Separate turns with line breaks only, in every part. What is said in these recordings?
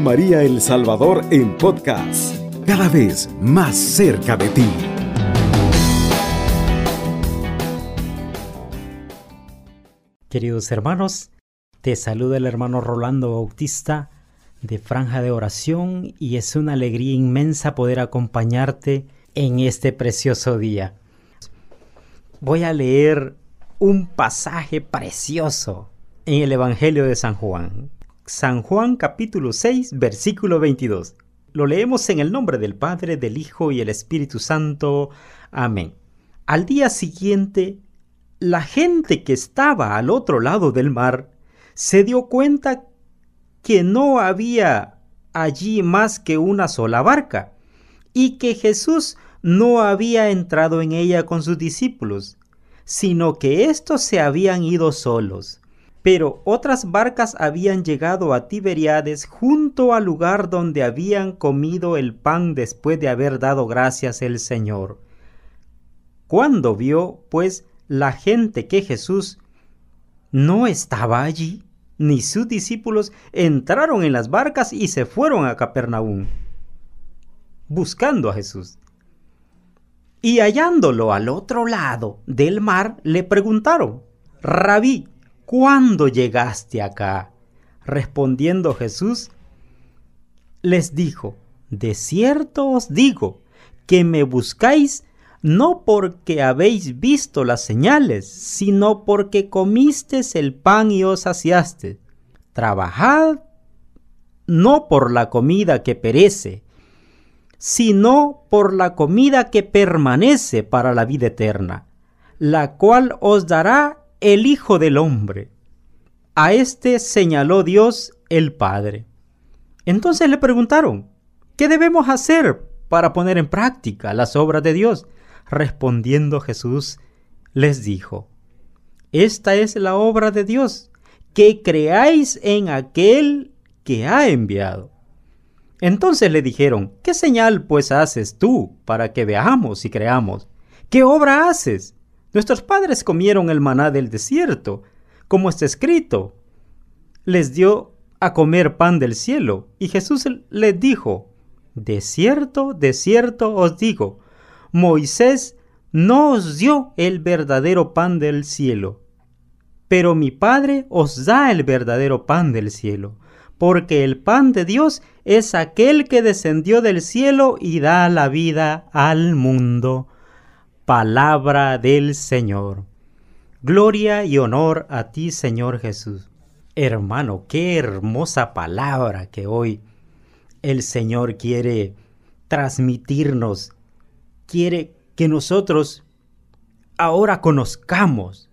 María El Salvador en podcast, cada vez más cerca de ti.
Queridos hermanos, te saluda el hermano Rolando Bautista de Franja de Oración y es una alegría inmensa poder acompañarte en este precioso día. Voy a leer un pasaje precioso en el Evangelio de San Juan. San Juan capítulo 6 versículo 22. Lo leemos en el nombre del Padre, del Hijo y el Espíritu Santo. Amén. Al día siguiente, la gente que estaba al otro lado del mar se dio cuenta que no había allí más que una sola barca y que Jesús no había entrado en ella con sus discípulos, sino que éstos se habían ido solos. Pero otras barcas habían llegado a Tiberiades junto al lugar donde habían comido el pan después de haber dado gracias el Señor. Cuando vio, pues, la gente que Jesús no estaba allí, ni sus discípulos entraron en las barcas y se fueron a Capernaum, buscando a Jesús. Y hallándolo al otro lado del mar, le preguntaron, Rabí, ¿cuándo llegaste acá? Respondiendo Jesús, les dijo, de cierto os digo, que me buscáis no porque habéis visto las señales, sino porque comisteis el pan y os saciaste. Trabajad no por la comida que perece, sino por la comida que permanece para la vida eterna, la cual os dará el Hijo del Hombre. A éste señaló Dios el Padre. Entonces le preguntaron, ¿qué debemos hacer para poner en práctica las obras de Dios? Respondiendo Jesús, les dijo, Esta es la obra de Dios, que creáis en aquel que ha enviado. Entonces le dijeron, ¿qué señal pues haces tú para que veamos y creamos? ¿Qué obra haces? Nuestros padres comieron el maná del desierto, como está escrito. Les dio a comer pan del cielo, y Jesús les dijo, De cierto, de cierto os digo, Moisés no os dio el verdadero pan del cielo, pero mi Padre os da el verdadero pan del cielo porque el pan de Dios es aquel que descendió del cielo y da la vida al mundo. Palabra del Señor. Gloria y honor a ti, Señor Jesús. Hermano, qué hermosa palabra que hoy el Señor quiere transmitirnos, quiere que nosotros ahora conozcamos.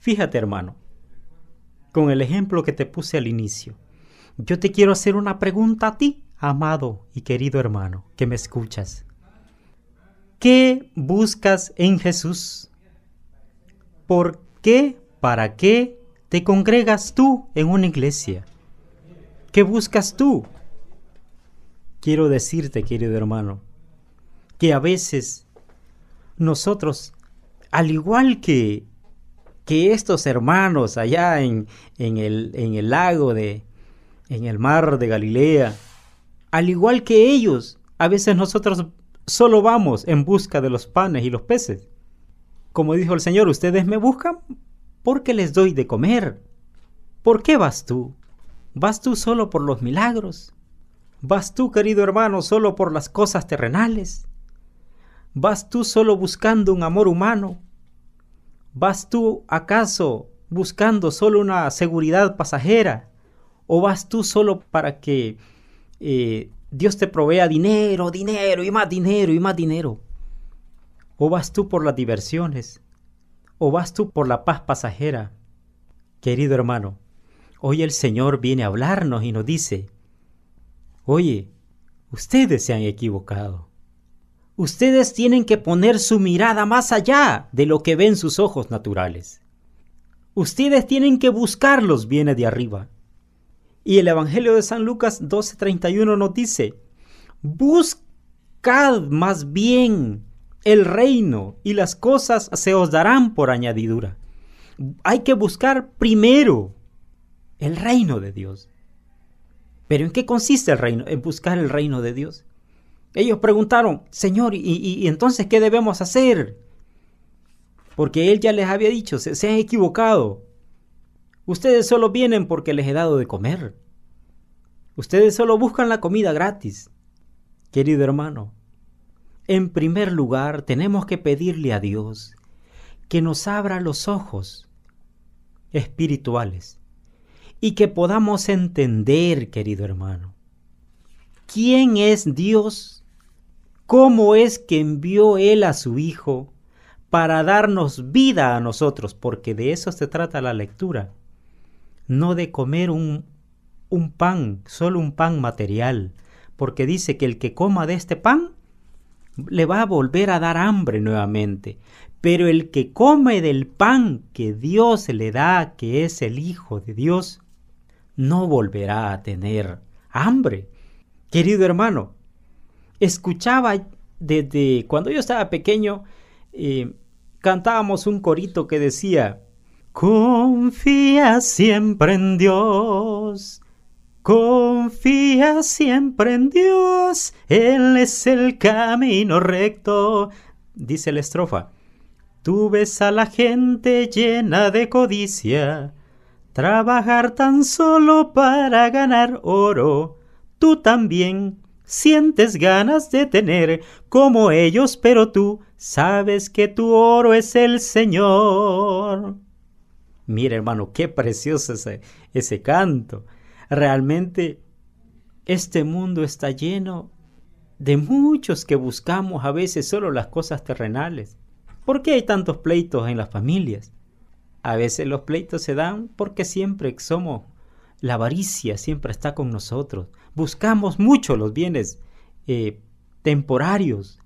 Fíjate, hermano, con el ejemplo que te puse al inicio. Yo te quiero hacer una pregunta a ti, amado y querido hermano, que me escuchas. ¿Qué buscas en Jesús? ¿Por qué, para qué te congregas tú en una iglesia? ¿Qué buscas tú? Quiero decirte, querido hermano, que a veces nosotros, al igual que que estos hermanos allá en, en, el, en el lago de, en el mar de Galilea, al igual que ellos, a veces nosotros solo vamos en busca de los panes y los peces. Como dijo el Señor, ustedes me buscan porque les doy de comer. ¿Por qué vas tú? ¿Vas tú solo por los milagros? ¿Vas tú, querido hermano, solo por las cosas terrenales? ¿Vas tú solo buscando un amor humano? ¿Vas tú acaso buscando solo una seguridad pasajera? ¿O vas tú solo para que eh, Dios te provea dinero, dinero y más dinero y más dinero? ¿O vas tú por las diversiones? ¿O vas tú por la paz pasajera? Querido hermano, hoy el Señor viene a hablarnos y nos dice, oye, ustedes se han equivocado. Ustedes tienen que poner su mirada más allá de lo que ven sus ojos naturales. Ustedes tienen que buscar los bienes de arriba. Y el Evangelio de San Lucas 12:31 nos dice, buscad más bien el reino y las cosas se os darán por añadidura. Hay que buscar primero el reino de Dios. Pero ¿en qué consiste el reino? En buscar el reino de Dios. Ellos preguntaron, Señor, ¿y, entonces qué debemos hacer? Porque Él ya les había dicho, se, se han equivocado. Ustedes solo vienen porque les he dado de comer. Ustedes solo buscan la comida gratis. Querido hermano, en primer lugar tenemos que pedirle a Dios que nos abra los ojos espirituales y que podamos entender, querido hermano, quién es Dios, cómo es que envió Él a su Hijo para darnos vida a nosotros, porque de eso se trata la lectura, no de comer un, un pan, solo un pan material, porque dice que el que coma de este pan le va a volver a dar hambre nuevamente. Pero el que come del pan que Dios le da, que es el Hijo de Dios, no volverá a tener hambre. Querido hermano, escuchaba desde cuando yo estaba pequeño, eh, cantábamos un corito que decía, Confía siempre en Dios, confía siempre en Dios, Él es el camino recto. Dice la estrofa, tú ves a la gente llena de codicia, trabajar tan solo para ganar oro. Tú también sientes ganas de tener como ellos, pero tú sabes que tu oro es el Señor. Mira, hermano, qué precioso ese, ese canto. Realmente este mundo está lleno de muchos que buscamos a veces solo las cosas terrenales. ¿Por qué hay tantos pleitos en las familias? A veces los pleitos se dan porque siempre somos, la avaricia siempre está con nosotros. Buscamos mucho los bienes eh, temporarios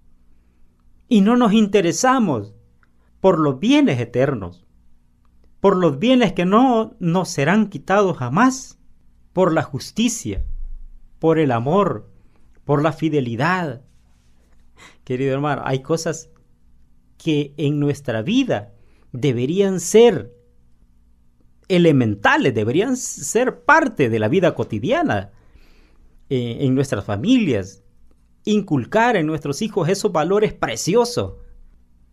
y no nos interesamos por los bienes eternos, por los bienes que no nos serán quitados jamás, por la justicia, por el amor, por la fidelidad. Querido hermano, hay cosas que en nuestra vida deberían ser elementales, deberían ser parte de la vida cotidiana eh, en nuestras familias, inculcar en nuestros hijos esos valores preciosos.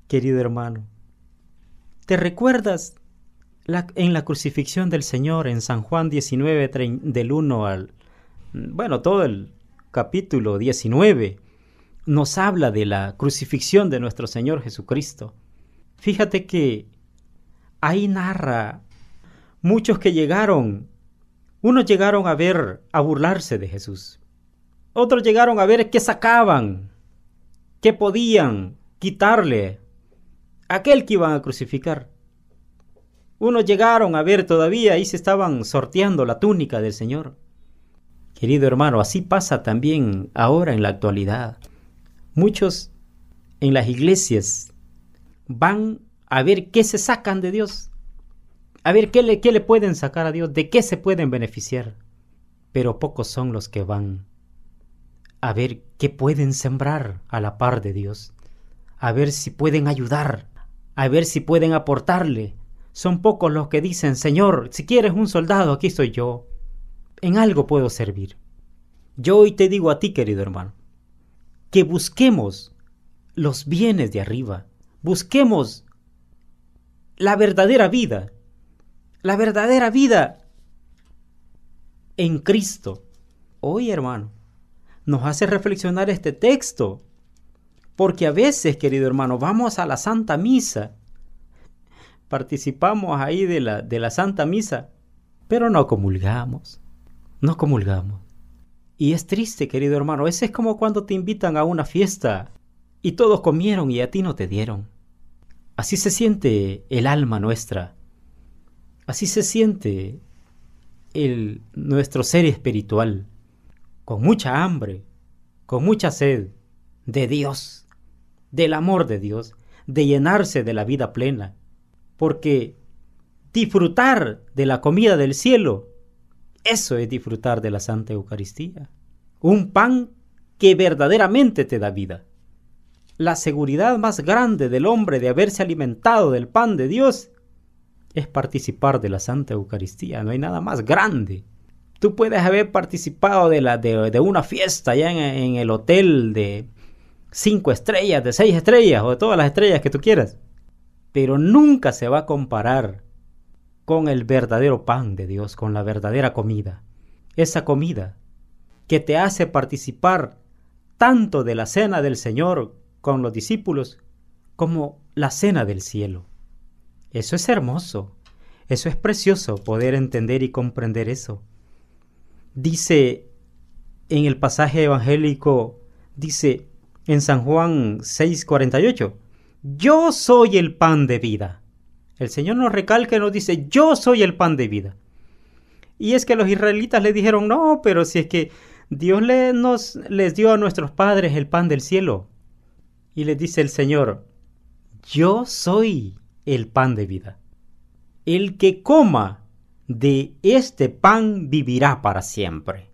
Querido hermano, ¿te recuerdas en la crucifixión del Señor en San Juan 19, del 1 al... Bueno, todo el capítulo 19 nos habla de la crucifixión de nuestro Señor Jesucristo. Fíjate que ahí narra muchos que llegaron, unos llegaron a ver, a burlarse de Jesús, otros llegaron a ver qué sacaban, qué podían quitarle aquel que iban a crucificar. Unos llegaron a ver todavía, ahí se estaban sorteando la túnica del Señor. Querido hermano, así pasa también ahora en la actualidad. Muchos en las iglesias van a ver qué se sacan de Dios, a ver qué le, qué le pueden sacar a Dios, de qué se pueden beneficiar. Pero pocos son los que van a ver qué pueden sembrar a la par de Dios, a ver si pueden ayudar, a ver si pueden aportarle. Son pocos los que dicen, Señor, si quieres un soldado, aquí estoy yo. En algo puedo servir. Yo hoy te digo a ti, querido hermano, que busquemos los bienes de arriba, busquemos la verdadera vida, la verdadera vida en Cristo. Hoy, hermano, nos hace reflexionar este texto, porque a veces, querido hermano, vamos a la Santa Misa, participamos ahí de la, de la Santa Misa, pero no comulgamos, no comulgamos. Y es triste, querido hermano. Ese es como cuando te invitan a una fiesta y todos comieron y a ti no te dieron. Así se siente el alma nuestra. Así se siente el, nuestro ser espiritual, con mucha hambre, con mucha sed de Dios, del amor de Dios, de llenarse de la vida plena. Porque disfrutar de la comida del cielo eso es disfrutar de la Santa Eucaristía. Un pan que verdaderamente te da vida. La seguridad más grande del hombre de haberse alimentado del pan de Dios es participar de la Santa Eucaristía. No hay nada más grande Tú puedes haber participado de, la, de, una fiesta allá en, el hotel de cinco estrellas, de seis estrellas o de todas las estrellas que tú quieras. Pero nunca se va a comparar con el verdadero pan de Dios, con la verdadera comida. Esa comida que te hace participar tanto de la cena del Señor con los discípulos como la cena del cielo. Eso es hermoso, eso es precioso poder entender y comprender eso dice en el pasaje evangélico, dice en San Juan 6:48, yo soy el pan de vida. El Señor nos recalca y nos dice, yo soy el pan de vida. Y es que los israelitas le dijeron, no, pero si es que Dios nos, les dio a nuestros padres el pan del cielo. Y les dice el Señor, yo soy el pan de vida. El que coma de este pan vivirá para siempre.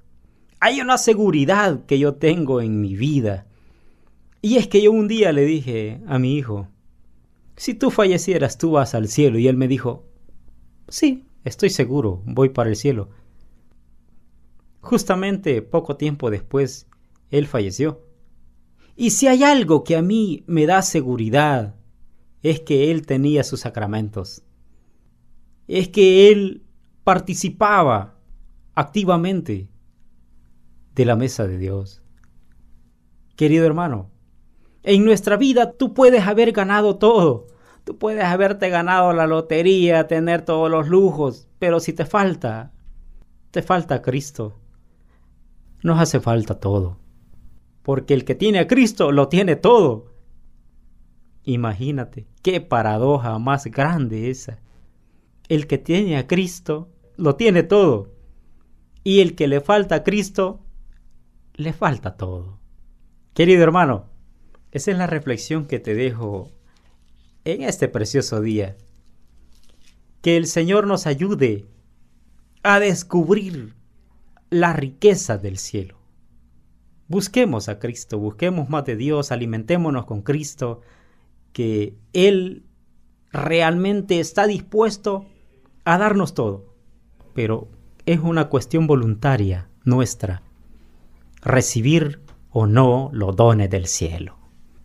Hay una seguridad que yo tengo en mi vida. Y es que yo un día le dije a mi hijo, si tú fallecieras, tú vas al cielo. Y él me dijo, sí, estoy seguro, voy para el cielo. Justamente poco tiempo después, él falleció. Y si hay algo que a mí me da seguridad, es que él tenía sus sacramentos. Es que él participaba activamente de la mesa de Dios. Querido hermano, en nuestra vida tú puedes haber ganado todo. Tú puedes haberte ganado la lotería, tener todos los lujos, pero si te falta, te falta Cristo. Nos hace falta todo. Porque el que tiene a Cristo lo tiene todo. Imagínate, qué paradoja más grande esa. El que tiene a Cristo lo tiene todo. Y el que le falta a Cristo, le falta todo. Querido hermano, esa es la reflexión que te dejo en este precioso día. Que el Señor nos ayude a descubrir la riqueza del cielo. Busquemos a Cristo, busquemos más de Dios, alimentémonos con Cristo, que Él realmente está dispuesto a darnos todo pero es una cuestión voluntaria nuestra, recibir o no los dones del cielo.